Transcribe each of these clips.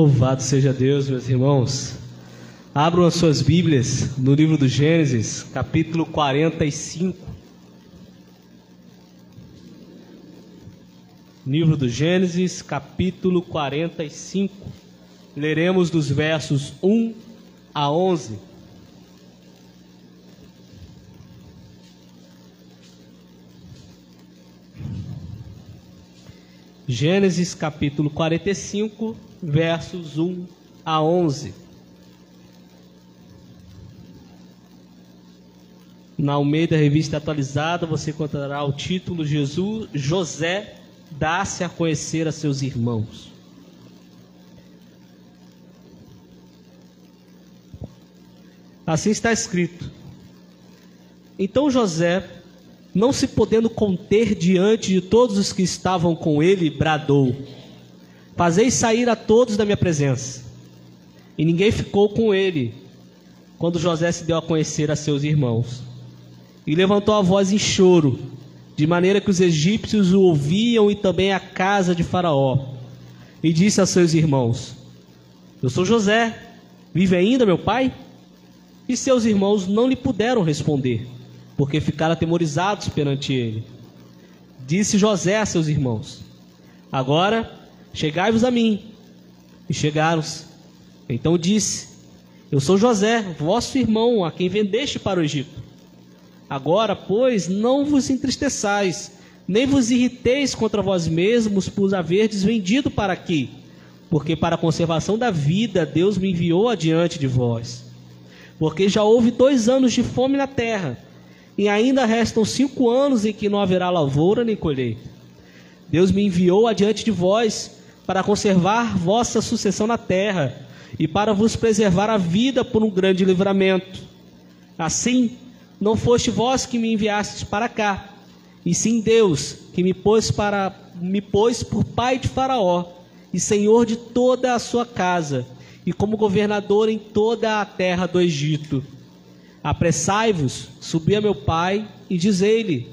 Louvado seja Deus, meus irmãos. Abram as suas Bíblias no livro do Gênesis, capítulo 45. Livro do Gênesis, capítulo 45. Leremos dos versos 1 a 11. Gênesis capítulo 45, versos 1 a 11. Na Almeida Revista Atualizada, você encontrará o título Jesus, José dá-se a conhecer a seus irmãos. Assim está escrito. Então José, não se podendo conter diante de todos os que estavam com ele, bradou: Fazei sair a todos da minha presença. E ninguém ficou com ele, quando José se deu a conhecer a seus irmãos. E levantou a voz em choro, de maneira que os egípcios o ouviam e também a casa de Faraó. E disse a seus irmãos: Eu sou José, vive ainda meu pai? E seus irmãos não lhe puderam responder, porque ficaram atemorizados perante ele. Disse José a seus irmãos: Agora chegai-vos a mim. E chegaram-se. Então disse: Eu sou José, vosso irmão, a quem vendeste para o Egito. Agora, pois, não vos entristeçais, nem vos irriteis contra vós mesmos por haverdes vendido para aqui, porque para a conservação da vida Deus me enviou adiante de vós. Porque já houve dois anos de fome na terra, e ainda restam cinco anos em que não haverá lavoura nem colheita. Deus me enviou adiante de vós para conservar vossa sucessão na terra e para vos preservar a vida por um grande livramento. Assim, não foste vós que me enviastes para cá, e sim Deus que me pôs para me pôs por pai de Faraó e senhor de toda a sua casa e como governador em toda a terra do Egito. Apressai-vos, subi a meu pai e dizei-lhe: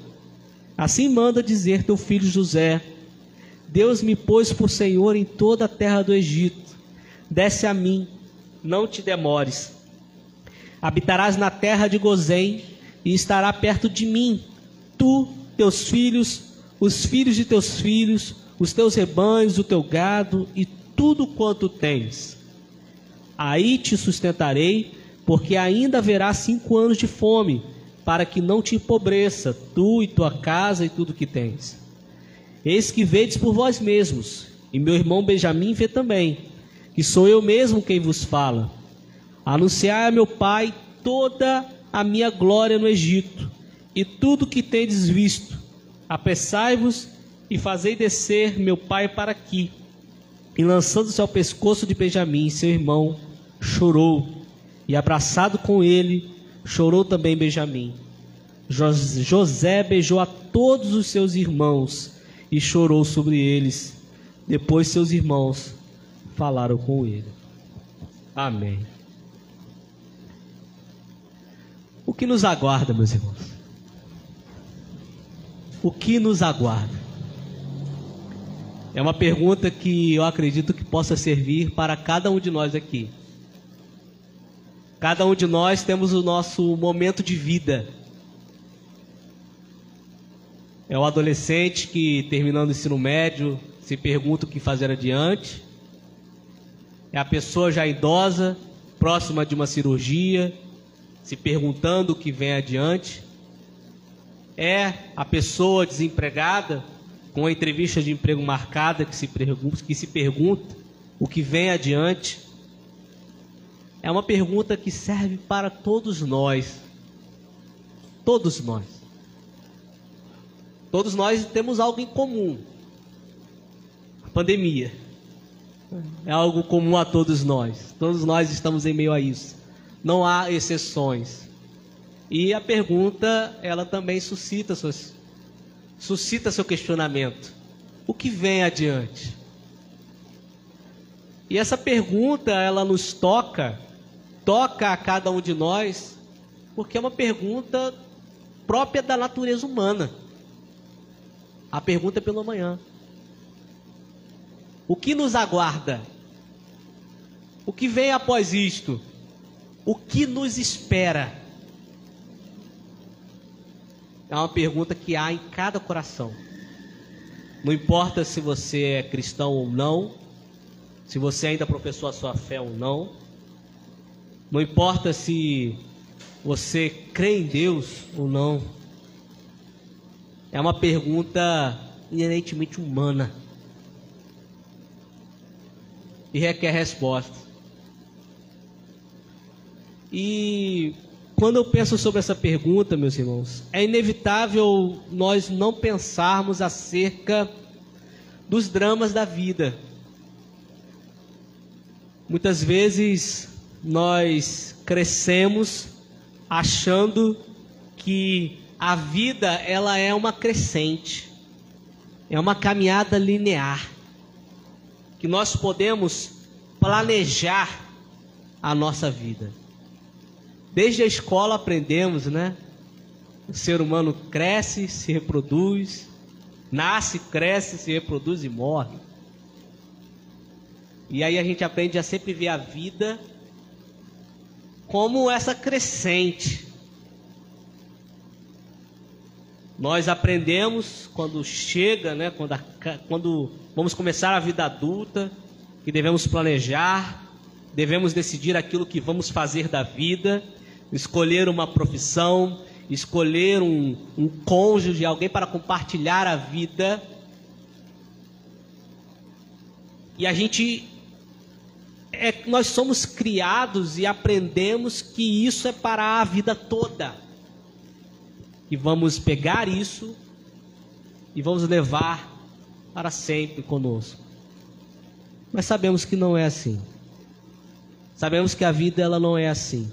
Assim manda dizer teu filho José: Deus me pôs por senhor em toda a terra do Egito. Desce a mim, não te demores. Habitarás na terra de Gozém e estará perto de mim, tu, teus filhos, os filhos de teus filhos, os teus rebanhos, o teu gado e tudo quanto tens. Aí te sustentarei, porque ainda haverá cinco anos de fome, para que não te empobreça, tu e tua casa e tudo que tens. Eis que vedes por vós mesmos, e meu irmão Benjamim vê também, que sou eu mesmo quem vos fala. Anunciai a meu pai toda a minha glória no Egito, e tudo que tendes visto. Apressai-vos e fazei descer meu pai para aqui. E lançando-se ao pescoço de Benjamim, seu irmão, chorou, e abraçado com ele, chorou também Benjamim. José beijou a todos os seus irmãos, e chorou sobre eles. Depois seus irmãos falaram com ele. Amém. O que nos aguarda, meus irmãos? O que nos aguarda? É uma pergunta que eu acredito que possa servir para cada um de nós aqui. Cada um de nós temos o nosso momento de vida. É o adolescente que, terminando o ensino médio, se pergunta o que fazer adiante. É a pessoa já idosa, próxima de uma cirurgia, se perguntando o que vem adiante. É a pessoa desempregada, com a entrevista de emprego marcada, que se, pergunta, que se pergunta o que vem adiante. É uma pergunta que serve para todos nós. Todos nós. Todos nós temos algo em comum. A pandemia. É algo comum a todos nós. Todos nós estamos em meio a isso. Não há exceções. E a pergunta, ela também suscita, suas, suscita seu questionamento. O que vem adiante? E essa pergunta, ela nos toca, toca a cada um de nós, porque é uma pergunta própria da natureza humana. A pergunta é pelo amanhã. O que nos aguarda? O que vem após isto? O que nos espera? É uma pergunta que há em cada coração. Não importa se você é cristão ou não, se você ainda professou a sua fé ou não, não importa se você crê em Deus ou não, é uma pergunta inerentemente humana e requer resposta. E quando eu penso sobre essa pergunta, meus irmãos, é inevitável nós não pensarmos acerca dos dramas da vida. Muitas vezes nós crescemos achando que a vida ela é uma crescente, é uma caminhada linear, que nós podemos planejar a nossa vida. Desde a escola aprendemos, né? O ser humano cresce, se reproduz, nasce, cresce, se reproduz e morre. E aí a gente aprende a sempre ver a vida como essa crescente. Nós aprendemos quando chega, né, quando, a, quando vamos começar a vida adulta, que devemos planejar, devemos decidir aquilo que vamos fazer da vida, escolher uma profissão, escolher um, um cônjuge, alguém para compartilhar a vida. E a gente é, nós somos criados e aprendemos que isso é para a vida toda. E vamos pegar isso e vamos levar para sempre conosco. Mas sabemos que não é assim. Sabemos que a vida ela não é assim.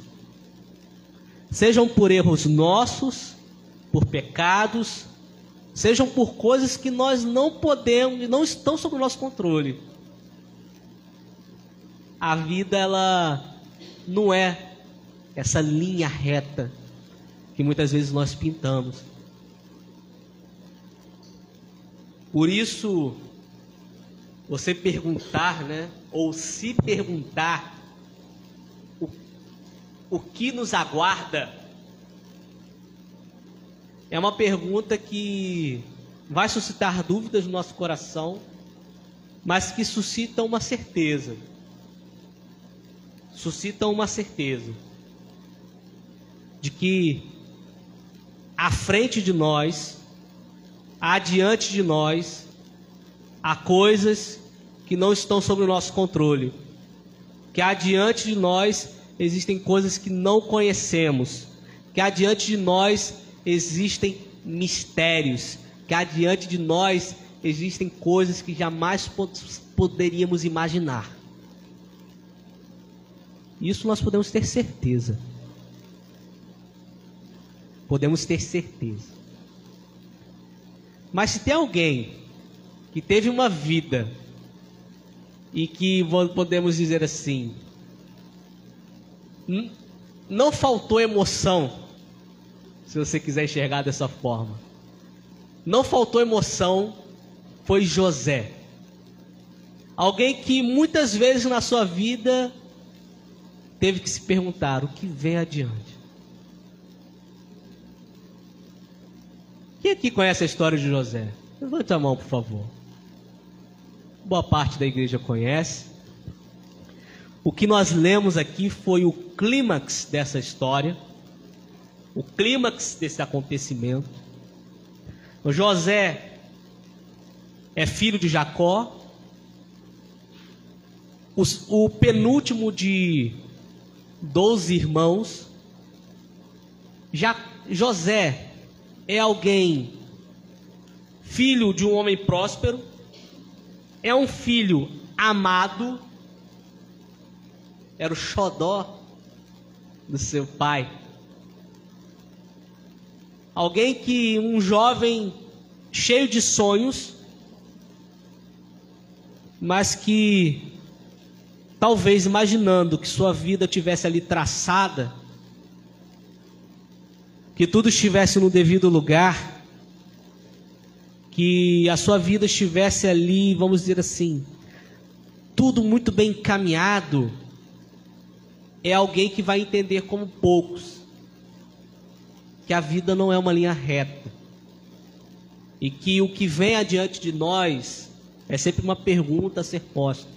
Sejam por erros nossos, por pecados, sejam por coisas que nós não podemos, não estão sob o nosso controle a vida ela não é essa linha reta que muitas vezes nós pintamos. Por isso, você perguntar, né, ou se perguntar o, o que nos aguarda, é uma pergunta que vai suscitar dúvidas no nosso coração, mas que suscita uma certeza suscitam uma certeza de que à frente de nós, adiante de nós, há coisas que não estão sob o nosso controle. Que adiante de nós existem coisas que não conhecemos. Que adiante de nós existem mistérios. Que adiante de nós existem coisas que jamais poderíamos imaginar. Isso nós podemos ter certeza. Podemos ter certeza. Mas se tem alguém que teve uma vida e que podemos dizer assim, não faltou emoção, se você quiser enxergar dessa forma. Não faltou emoção, foi José. Alguém que muitas vezes na sua vida teve que se perguntar o que vem adiante. Quem aqui conhece a história de José? Levante a mão, por favor. Boa parte da igreja conhece. O que nós lemos aqui foi o clímax dessa história, o clímax desse acontecimento. O José é filho de Jacó, o, o penúltimo de doze irmãos. Já José é alguém filho de um homem próspero, é um filho amado, era o xodó do seu pai. Alguém que um jovem cheio de sonhos, mas que talvez imaginando que sua vida tivesse ali traçada, que tudo estivesse no devido lugar, que a sua vida estivesse ali, vamos dizer assim, tudo muito bem encaminhado, é alguém que vai entender como poucos que a vida não é uma linha reta e que o que vem adiante de nós é sempre uma pergunta a ser posta.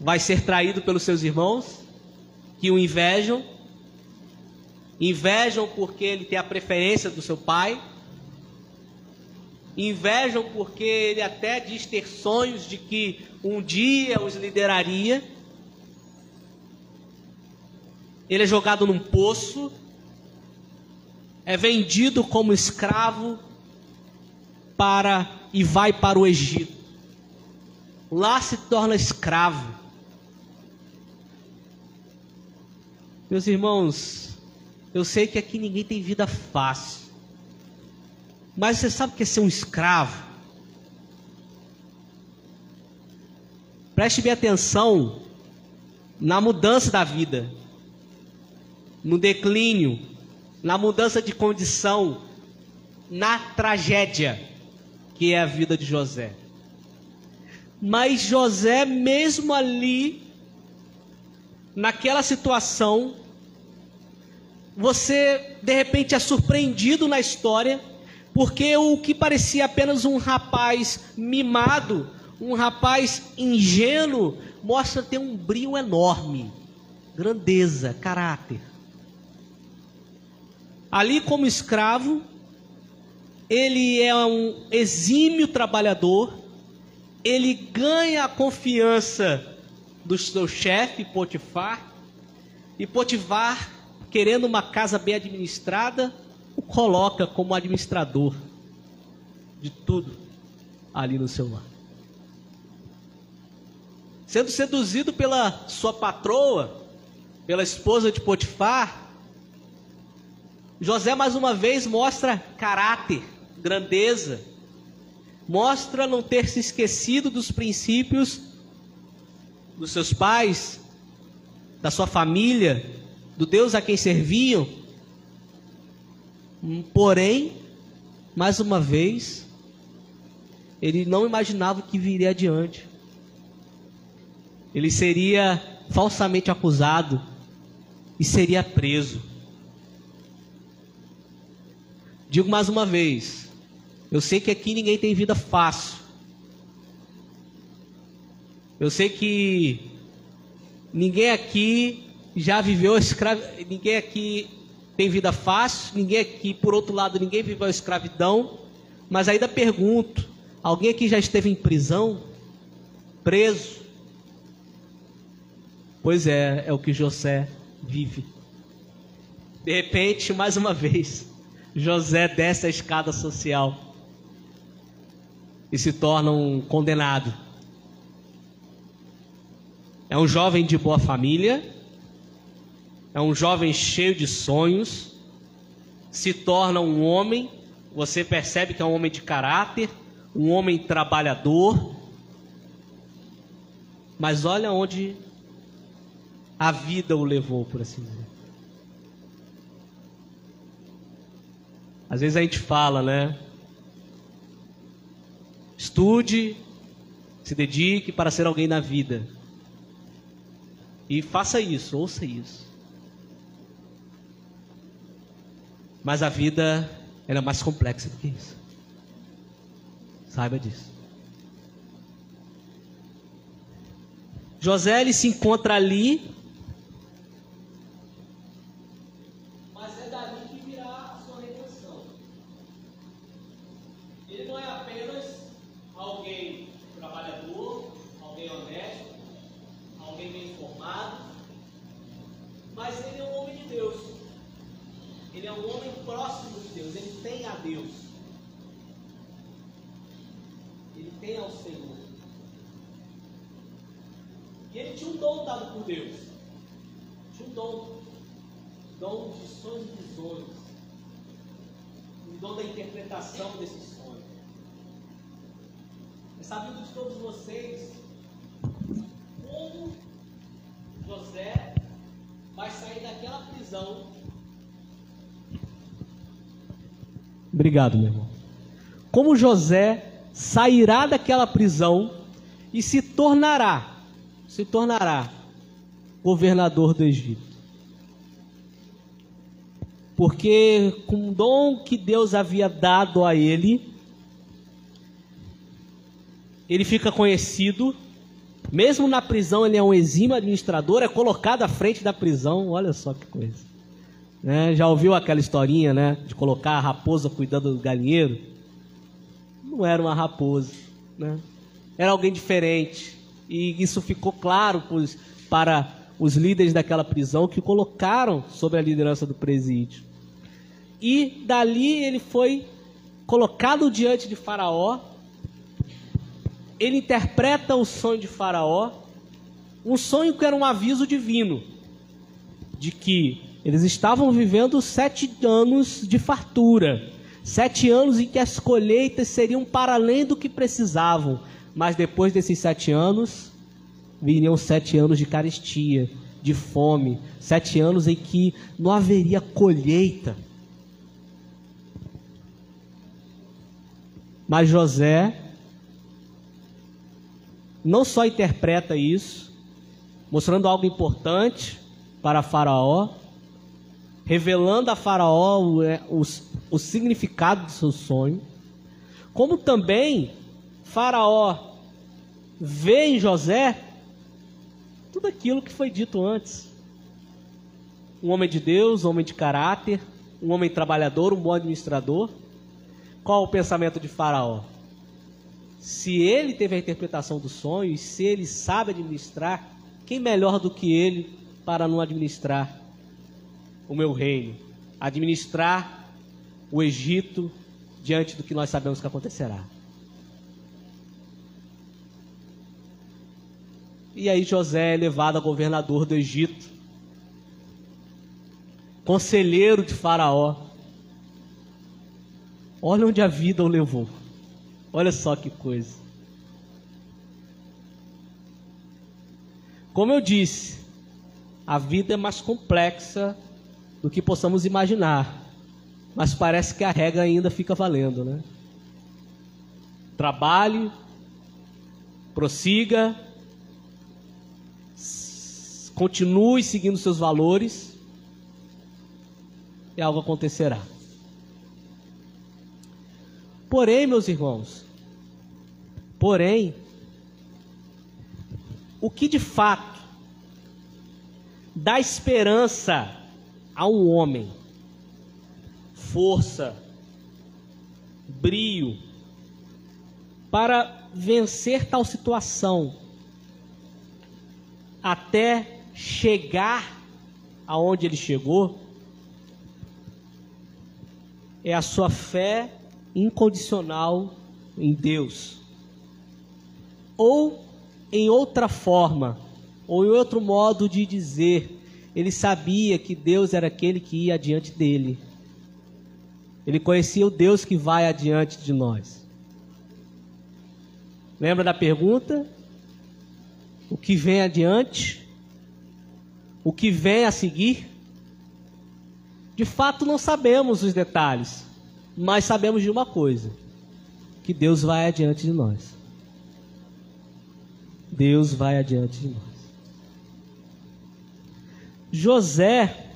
Vai ser traído pelos seus irmãos que o invejam, invejam porque ele tem a preferência do seu pai, invejam porque ele até diz ter sonhos de que um dia os lideraria. Ele é jogado num poço, é vendido como escravo para e vai para o Egito. Lá se torna escravo. Meus irmãos, eu sei que aqui ninguém tem vida fácil. Mas você sabe o que é ser um escravo? Preste bem atenção na mudança da vida, no declínio, na mudança de condição, na tragédia que é a vida de José. Mas José, mesmo ali, naquela situação, você de repente é surpreendido na história, porque o que parecia apenas um rapaz mimado, um rapaz ingênuo, mostra ter um brilho enorme, grandeza, caráter. Ali, como escravo, ele é um exímio trabalhador, ele ganha a confiança do seu chefe, Potifar, e Potifar, querendo uma casa bem administrada, o coloca como administrador de tudo ali no seu lar. Sendo seduzido pela sua patroa, pela esposa de Potifar, José mais uma vez mostra caráter, grandeza, mostra não ter se esquecido dos princípios dos seus pais, da sua família, do Deus a quem serviam. Porém, mais uma vez, ele não imaginava o que viria adiante. Ele seria falsamente acusado e seria preso. Digo mais uma vez, eu sei que aqui ninguém tem vida fácil. Eu sei que ninguém aqui já viveu escravidão, ninguém aqui tem vida fácil, ninguém aqui, por outro lado, ninguém viveu a escravidão, mas ainda pergunto, alguém aqui já esteve em prisão? Preso? Pois é, é o que José vive. De repente, mais uma vez, José desce a escada social e se torna um condenado. É um jovem de boa família, é um jovem cheio de sonhos, se torna um homem, você percebe que é um homem de caráter, um homem trabalhador, mas olha onde a vida o levou, por assim dizer. Às vezes a gente fala, né? Estude, se dedique para ser alguém na vida. E faça isso, ouça isso. Mas a vida é mais complexa do que isso. Saiba disso. José ele se encontra ali Obrigado, meu irmão. Como José sairá daquela prisão e se tornará se tornará governador do Egito. Porque com o dom que Deus havia dado a ele, ele fica conhecido, mesmo na prisão ele é um exímio administrador, é colocado à frente da prisão, olha só que coisa. Né? Já ouviu aquela historinha, né, de colocar a raposa cuidando do galinheiro? Não era uma raposa, né? Era alguém diferente. E isso ficou claro para os líderes daquela prisão que colocaram sobre a liderança do presídio. E dali ele foi colocado diante de Faraó. Ele interpreta o sonho de Faraó, um sonho que era um aviso divino de que eles estavam vivendo sete anos de fartura, sete anos em que as colheitas seriam para além do que precisavam, mas depois desses sete anos viriam sete anos de carestia, de fome, sete anos em que não haveria colheita. Mas José não só interpreta isso, mostrando algo importante para Faraó, revelando a Faraó o, é, o, o significado do seu sonho, como também Faraó vê em José tudo aquilo que foi dito antes. Um homem de Deus, um homem de caráter, um homem trabalhador, um bom administrador. Qual o pensamento de Faraó? Se ele teve a interpretação do sonho e se ele sabe administrar, quem melhor do que ele para não administrar o meu reino? Administrar o Egito diante do que nós sabemos que acontecerá. E aí José é levado a governador do Egito, conselheiro de Faraó. Olha onde a vida o levou. Olha só que coisa. Como eu disse, a vida é mais complexa do que possamos imaginar. Mas parece que a regra ainda fica valendo, né? Trabalhe, prossiga, continue seguindo seus valores e algo acontecerá. Porém, meus irmãos, porém, o que de fato dá esperança a um homem, força, brio, para vencer tal situação, até chegar aonde ele chegou é a sua fé incondicional em Deus. Ou em outra forma, ou em outro modo de dizer, ele sabia que Deus era aquele que ia adiante dele. Ele conhecia o Deus que vai adiante de nós. Lembra da pergunta? O que vem adiante o que vem a seguir? De fato, não sabemos os detalhes, mas sabemos de uma coisa: que Deus vai adiante de nós. Deus vai adiante de nós. José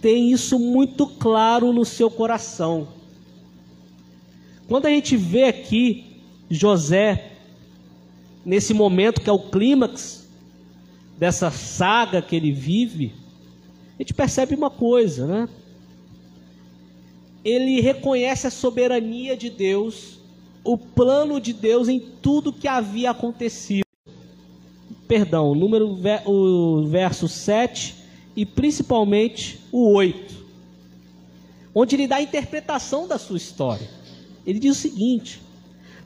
tem isso muito claro no seu coração. Quando a gente vê aqui José, nesse momento que é o clímax dessa saga que ele vive, a gente percebe uma coisa, né? Ele reconhece a soberania de Deus, o plano de Deus em tudo que havia acontecido. Perdão, número o verso 7 e principalmente o 8, onde ele dá a interpretação da sua história. Ele diz o seguinte: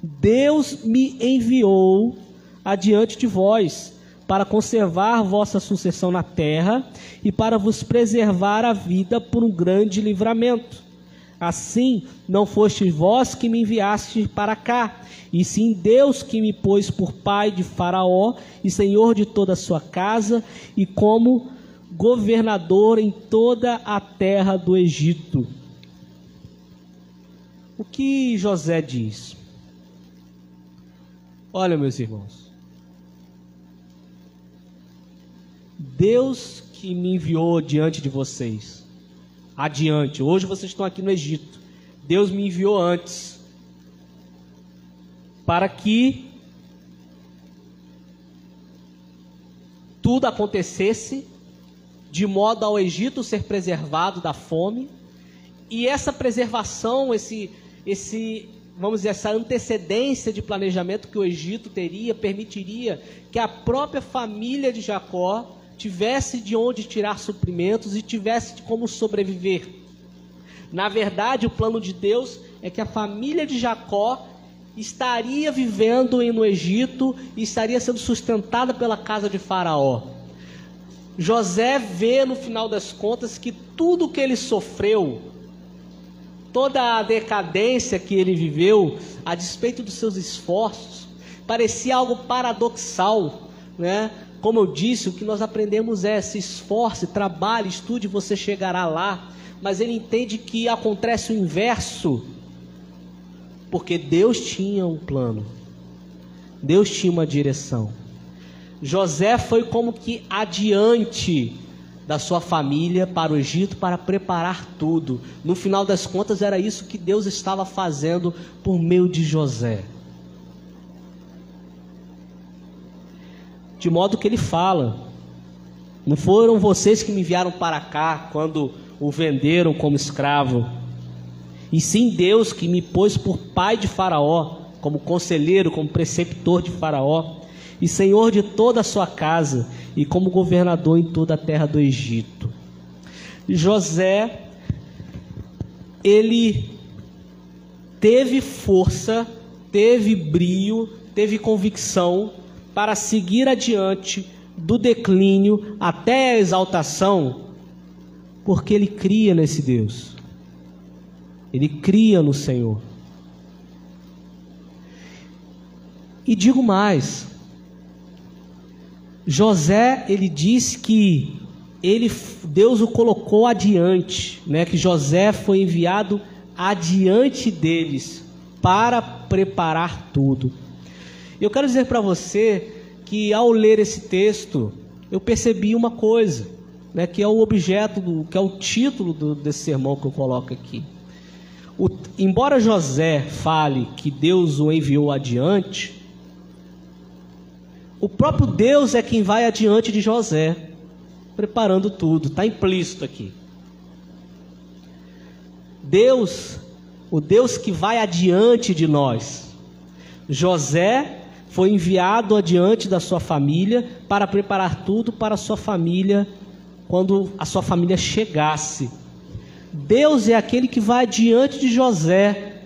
Deus me enviou adiante de vós para conservar vossa sucessão na terra e para vos preservar a vida por um grande livramento. Assim, não fostes vós que me enviastes para cá, e sim Deus que me pôs por pai de Faraó e senhor de toda a sua casa, e como governador em toda a terra do Egito. O que José diz? Olha, meus irmãos, Deus que me enviou diante de vocês. Adiante. Hoje vocês estão aqui no Egito. Deus me enviou antes. Para que tudo acontecesse de modo ao Egito ser preservado da fome. E essa preservação, esse, esse, vamos dizer, essa antecedência de planejamento que o Egito teria, permitiria que a própria família de Jacó tivesse de onde tirar suprimentos e tivesse de como sobreviver. Na verdade, o plano de Deus é que a família de Jacó estaria vivendo no Egito e estaria sendo sustentada pela casa de Faraó. José vê no final das contas que tudo que ele sofreu, toda a decadência que ele viveu, a despeito dos seus esforços, parecia algo paradoxal, né? Como eu disse, o que nós aprendemos é: se esforce, trabalhe, estude, você chegará lá. Mas ele entende que acontece o inverso, porque Deus tinha um plano, Deus tinha uma direção. José foi como que adiante da sua família para o Egito para preparar tudo. No final das contas, era isso que Deus estava fazendo por meio de José. de modo que ele fala: Não foram vocês que me enviaram para cá quando o venderam como escravo, e sim Deus que me pôs por pai de Faraó, como conselheiro, como preceptor de Faraó, e senhor de toda a sua casa, e como governador em toda a terra do Egito. José, ele teve força, teve brio, teve convicção para seguir adiante do declínio até a exaltação, porque ele cria nesse Deus. Ele cria no Senhor. E digo mais, José, ele disse que ele, Deus o colocou adiante, né? Que José foi enviado adiante deles para preparar tudo. Eu quero dizer para você que ao ler esse texto, eu percebi uma coisa, né, que é o objeto, do, que é o título do, desse sermão que eu coloco aqui. O, embora José fale que Deus o enviou adiante, o próprio Deus é quem vai adiante de José, preparando tudo, está implícito aqui. Deus, o Deus que vai adiante de nós. José foi enviado adiante da sua família para preparar tudo para a sua família quando a sua família chegasse. Deus é aquele que vai adiante de José,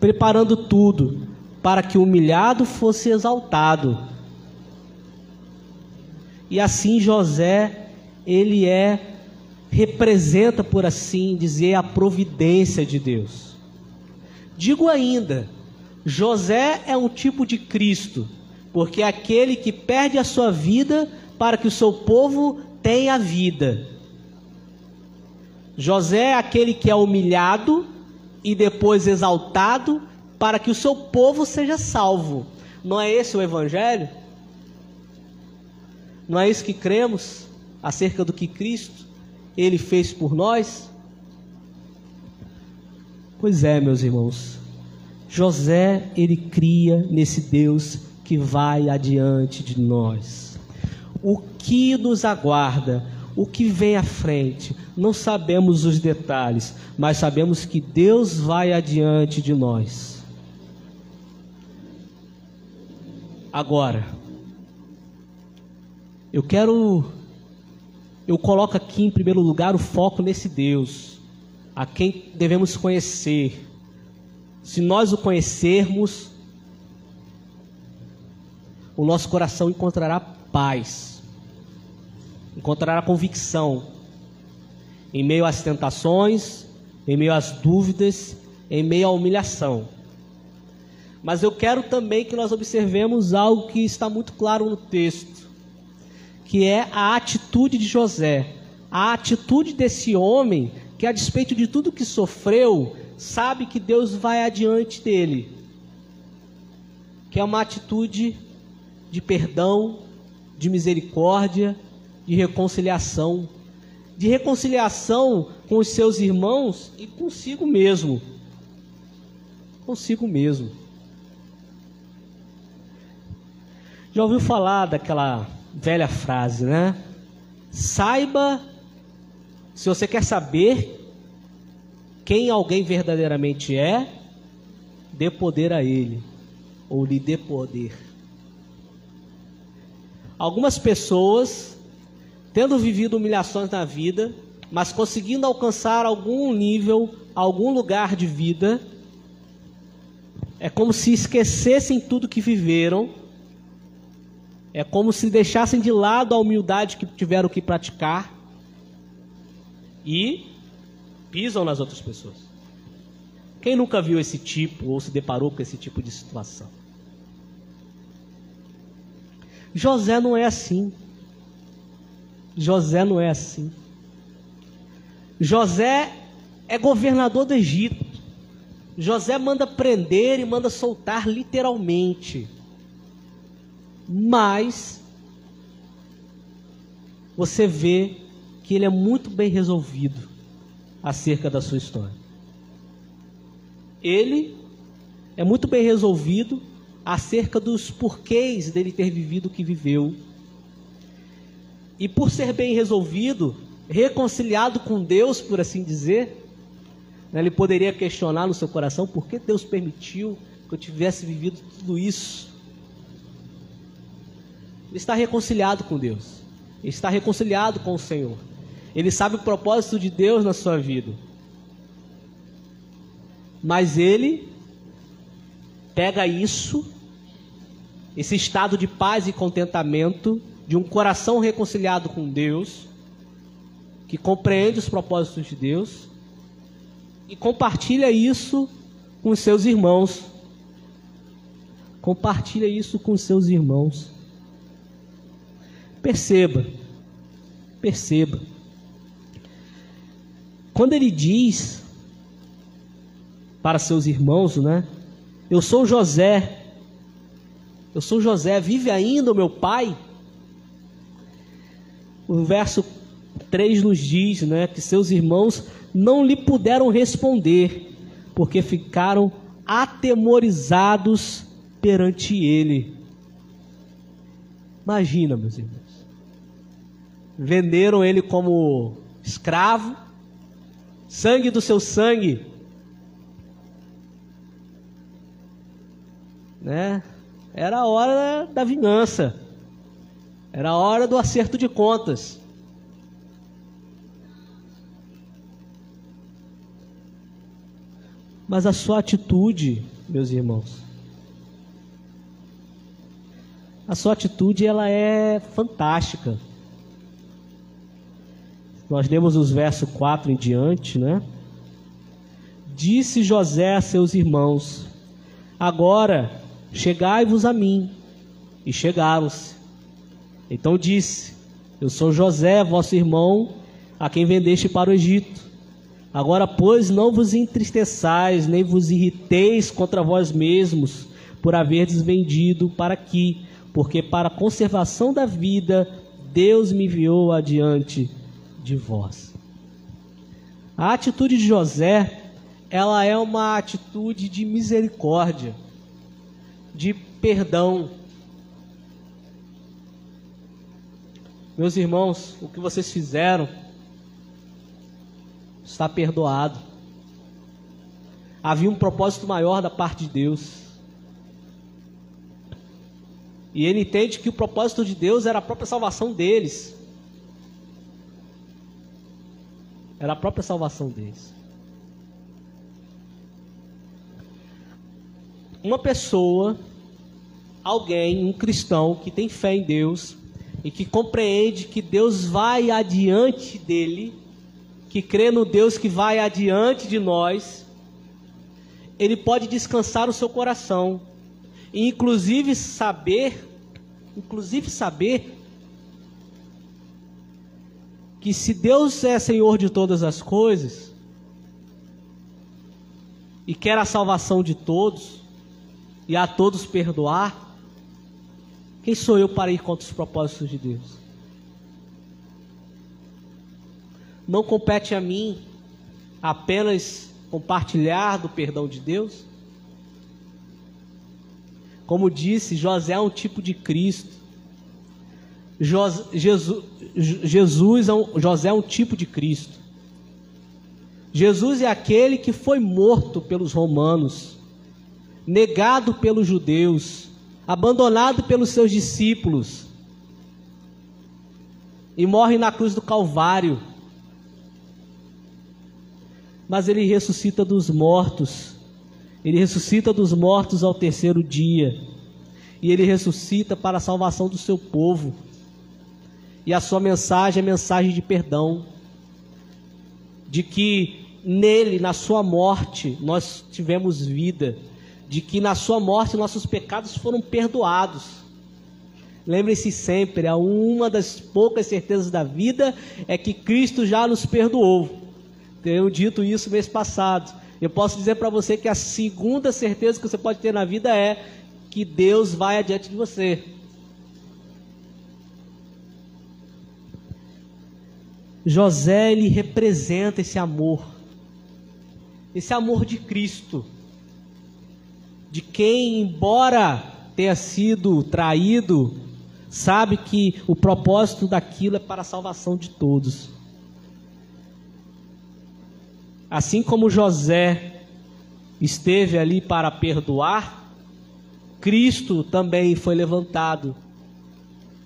preparando tudo para que o humilhado fosse exaltado. E assim José, ele é representa por assim dizer a providência de Deus. Digo ainda, José é um tipo de Cristo, porque é aquele que perde a sua vida para que o seu povo tenha vida. José é aquele que é humilhado e depois exaltado para que o seu povo seja salvo. Não é esse o Evangelho? Não é isso que cremos acerca do que Cristo ele fez por nós? Pois é, meus irmãos. José, ele cria nesse Deus que vai adiante de nós. O que nos aguarda, o que vem à frente, não sabemos os detalhes, mas sabemos que Deus vai adiante de nós. Agora, eu quero, eu coloco aqui em primeiro lugar o foco nesse Deus, a quem devemos conhecer, se nós o conhecermos, o nosso coração encontrará paz, encontrará convicção. Em meio às tentações, em meio às dúvidas, em meio à humilhação. Mas eu quero também que nós observemos algo que está muito claro no texto, que é a atitude de José, a atitude desse homem que, a despeito de tudo que sofreu, sabe que Deus vai adiante dele, que é uma atitude de perdão, de misericórdia, de reconciliação, de reconciliação com os seus irmãos e consigo mesmo. Consigo mesmo. Já ouviu falar daquela velha frase, né? Saiba, se você quer saber quem alguém verdadeiramente é, dê poder a ele, ou lhe dê poder. Algumas pessoas, tendo vivido humilhações na vida, mas conseguindo alcançar algum nível, algum lugar de vida, é como se esquecessem tudo que viveram, é como se deixassem de lado a humildade que tiveram que praticar e pisam nas outras pessoas. Quem nunca viu esse tipo ou se deparou com esse tipo de situação? José não é assim. José não é assim. José é governador do Egito. José manda prender e manda soltar literalmente. Mas você vê que ele é muito bem resolvido acerca da sua história ele é muito bem resolvido acerca dos porquês dele ter vivido o que viveu. E por ser bem resolvido, reconciliado com Deus, por assim dizer, né, ele poderia questionar no seu coração por que Deus permitiu que eu tivesse vivido tudo isso. Ele está reconciliado com Deus, ele está reconciliado com o Senhor, ele sabe o propósito de Deus na sua vida. Mas ele pega isso, esse estado de paz e contentamento, de um coração reconciliado com Deus, que compreende os propósitos de Deus, e compartilha isso com seus irmãos. Compartilha isso com seus irmãos. Perceba, perceba. Quando ele diz para seus irmãos, né? Eu sou José. Eu sou José, vive ainda o meu pai? O verso 3 nos diz, né, que seus irmãos não lhe puderam responder, porque ficaram atemorizados perante ele. Imagina, meus irmãos. Venderam ele como escravo, sangue do seu sangue né? Era a hora da vingança. Era a hora do acerto de contas. Mas a sua atitude, meus irmãos, a sua atitude ela é fantástica. Nós lemos os versos 4 em diante, né? Disse José a seus irmãos: Agora Chegai-vos a mim. E chegaram-se. Então disse: Eu sou José, vosso irmão, a quem vendeste para o Egito. Agora, pois, não vos entristeçais, nem vos irriteis contra vós mesmos, por haverdes vendido para aqui, porque para a conservação da vida Deus me enviou adiante de vós. A atitude de José, ela é uma atitude de misericórdia de perdão. Meus irmãos, o que vocês fizeram está perdoado. Havia um propósito maior da parte de Deus. E ele entende que o propósito de Deus era a própria salvação deles. Era a própria salvação deles. uma pessoa, alguém, um cristão que tem fé em Deus e que compreende que Deus vai adiante dele, que crê no Deus que vai adiante de nós, ele pode descansar o seu coração e inclusive saber, inclusive saber que se Deus é Senhor de todas as coisas e quer a salvação de todos, e a todos perdoar, quem sou eu para ir contra os propósitos de Deus? Não compete a mim apenas compartilhar do perdão de Deus? Como disse, José é um tipo de Cristo. Jesus, Jesus é José é um tipo de Cristo. Jesus é aquele que foi morto pelos romanos, negado pelos judeus, abandonado pelos seus discípulos e morre na cruz do Calvário. Mas ele ressuscita dos mortos. Ele ressuscita dos mortos ao terceiro dia. E ele ressuscita para a salvação do seu povo. E a sua mensagem é mensagem de perdão. De que nele, na sua morte, nós tivemos vida. De que na sua morte nossos pecados foram perdoados. Lembre-se sempre, uma das poucas certezas da vida é que Cristo já nos perdoou. Tenho dito isso mês passado. Eu posso dizer para você que a segunda certeza que você pode ter na vida é que Deus vai adiante de você. José ele representa esse amor, esse amor de Cristo, de quem, embora tenha sido traído, sabe que o propósito daquilo é para a salvação de todos. Assim como José esteve ali para perdoar, Cristo também foi levantado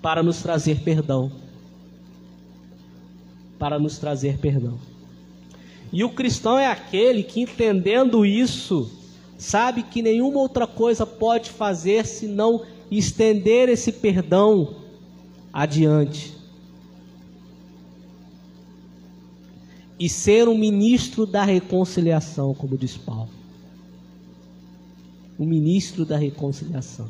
para nos trazer perdão para nos trazer perdão. E o cristão é aquele que, entendendo isso, sabe que nenhuma outra coisa pode fazer senão estender esse perdão adiante. E ser um ministro da reconciliação, como diz Paulo. Um ministro da reconciliação.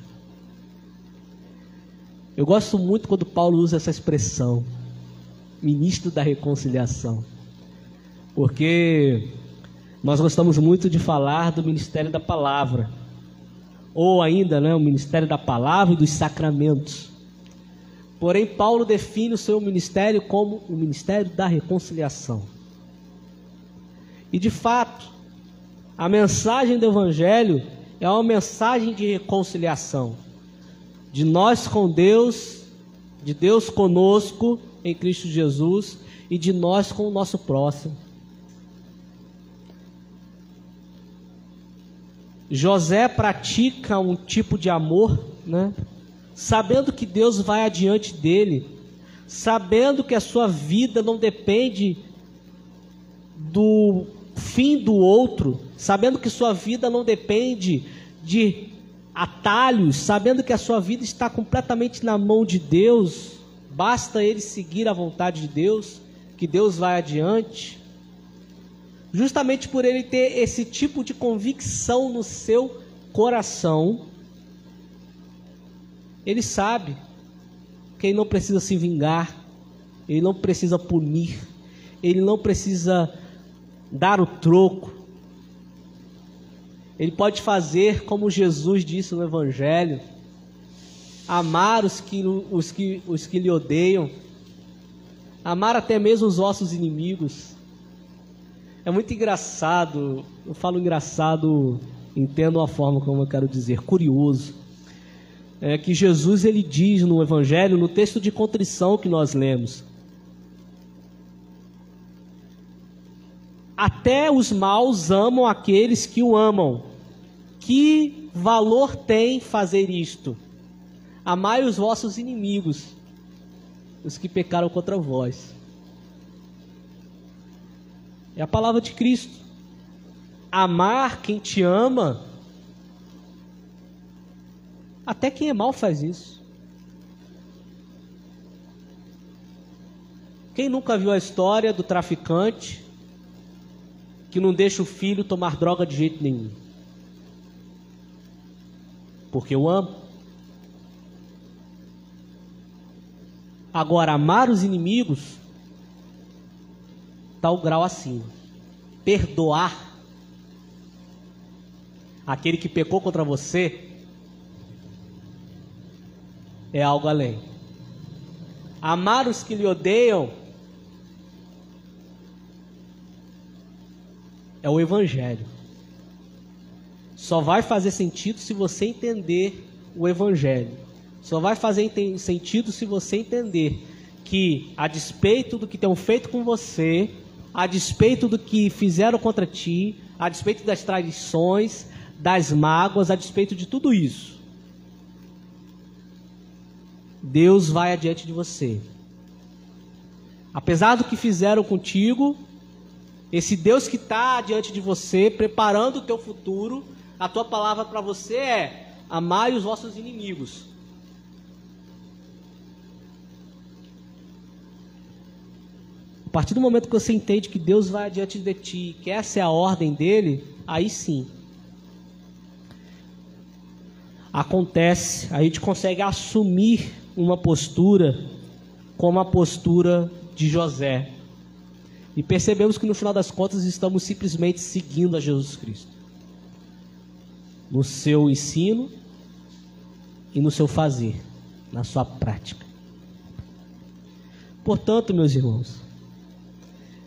Eu gosto muito quando Paulo usa essa expressão ministro da reconciliação. Porque nós gostamos muito de falar do ministério da palavra, ou ainda, né, o ministério da palavra e dos sacramentos. Porém, Paulo define o seu ministério como o ministério da reconciliação. E de fato, a mensagem do evangelho é uma mensagem de reconciliação de nós com Deus, de Deus conosco em Cristo Jesus e de nós com o nosso próximo. José pratica um tipo de amor, né? Sabendo que Deus vai adiante dele, sabendo que a sua vida não depende do fim do outro, sabendo que sua vida não depende de atalhos, sabendo que a sua vida está completamente na mão de Deus, Basta ele seguir a vontade de Deus, que Deus vai adiante. Justamente por ele ter esse tipo de convicção no seu coração, ele sabe que ele não precisa se vingar, ele não precisa punir, ele não precisa dar o troco. Ele pode fazer como Jesus disse no Evangelho: amar os que, os que, os que lhe odeiam, amar até mesmo os vossos inimigos. É muito engraçado, eu falo engraçado, entendo a forma como eu quero dizer, curioso. É que Jesus ele diz no Evangelho, no texto de contrição que nós lemos, até os maus amam aqueles que o amam. Que valor tem fazer isto? Amai os vossos inimigos, os que pecaram contra vós. É a palavra de Cristo. Amar quem te ama, até quem é mal faz isso. Quem nunca viu a história do traficante que não deixa o filho tomar droga de jeito nenhum? Porque eu amo. Agora, amar os inimigos, está o grau acima. Perdoar aquele que pecou contra você é algo além. Amar os que lhe odeiam é o Evangelho. Só vai fazer sentido se você entender o Evangelho. Só vai fazer sentido se você entender que, a despeito do que tenham feito com você, a despeito do que fizeram contra ti, a despeito das tradições, das mágoas, a despeito de tudo isso, Deus vai adiante de você. Apesar do que fizeram contigo, esse Deus que está diante de você, preparando o teu futuro, a tua palavra para você é: amai os vossos inimigos. Partir do momento que você entende que Deus vai adiante de ti, que essa é a ordem dele, aí sim. Acontece, a gente consegue assumir uma postura como a postura de José. E percebemos que no final das contas estamos simplesmente seguindo a Jesus Cristo. No seu ensino e no seu fazer, na sua prática. Portanto, meus irmãos,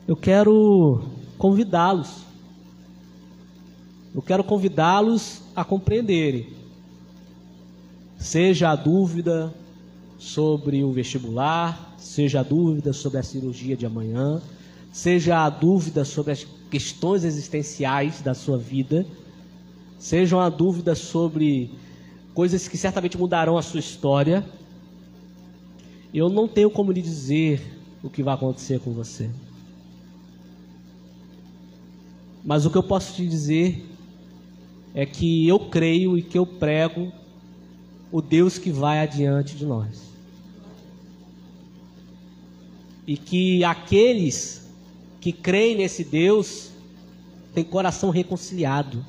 eu quero convidá-los. Eu quero convidá-los a compreenderem. Seja a dúvida sobre o vestibular, seja a dúvida sobre a cirurgia de amanhã, seja a dúvida sobre as questões existenciais da sua vida, seja uma dúvida sobre coisas que certamente mudarão a sua história, eu não tenho como lhe dizer o que vai acontecer com você. Mas o que eu posso te dizer é que eu creio e que eu prego o Deus que vai adiante de nós. E que aqueles que creem nesse Deus tem coração reconciliado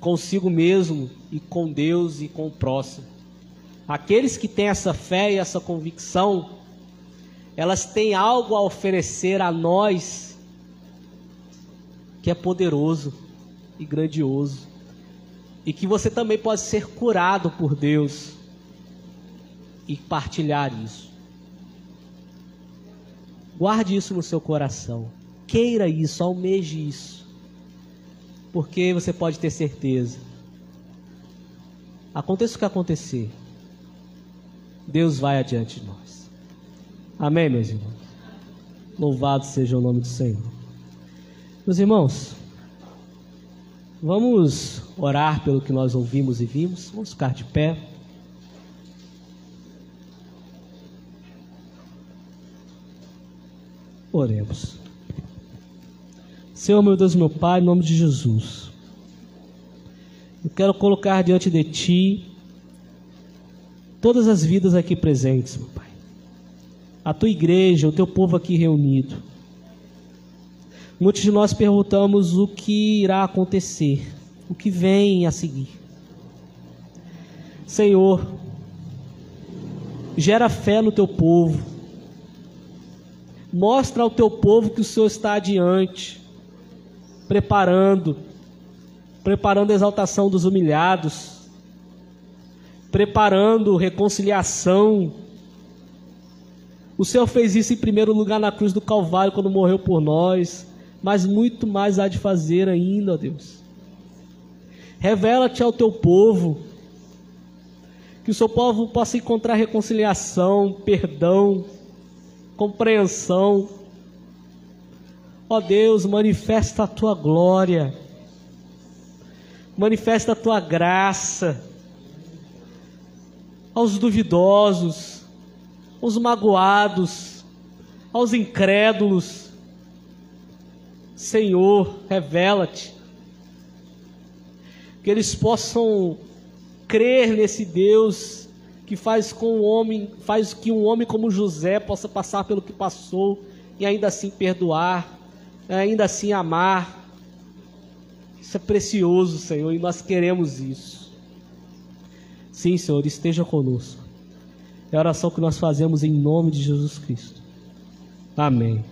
consigo mesmo e com Deus e com o próximo. Aqueles que têm essa fé e essa convicção, elas têm algo a oferecer a nós que é poderoso e grandioso. E que você também pode ser curado por Deus e partilhar isso. Guarde isso no seu coração. Queira isso, almeje isso. Porque você pode ter certeza. Aconteça o que acontecer, Deus vai adiante de nós. Amém, meus irmãos? Louvado seja o nome do Senhor. Meus irmãos, vamos orar pelo que nós ouvimos e vimos. Vamos ficar de pé. Oremos. Senhor, meu Deus, meu Pai, em nome de Jesus, eu quero colocar diante de Ti todas as vidas aqui presentes, meu Pai. A Tua igreja, o Teu povo aqui reunido. Muitos de nós perguntamos o que irá acontecer, o que vem a seguir. Senhor, gera fé no Teu povo Mostra ao teu povo que o Senhor está adiante, preparando, preparando a exaltação dos humilhados, preparando reconciliação. O Senhor fez isso em primeiro lugar na cruz do Calvário, quando morreu por nós, mas muito mais há de fazer ainda, ó Deus. Revela-te ao teu povo, que o seu povo possa encontrar reconciliação, perdão, compreensão. Ó Deus, manifesta a tua glória, manifesta a tua graça aos duvidosos, aos magoados, aos incrédulos. Senhor, revela-te, que eles possam crer nesse Deus que faz com o homem, faz que um homem como José possa passar pelo que passou e ainda assim perdoar, ainda assim amar. Isso é precioso, Senhor, e nós queremos isso. Sim, Senhor, esteja conosco. É a oração que nós fazemos em nome de Jesus Cristo. Amém.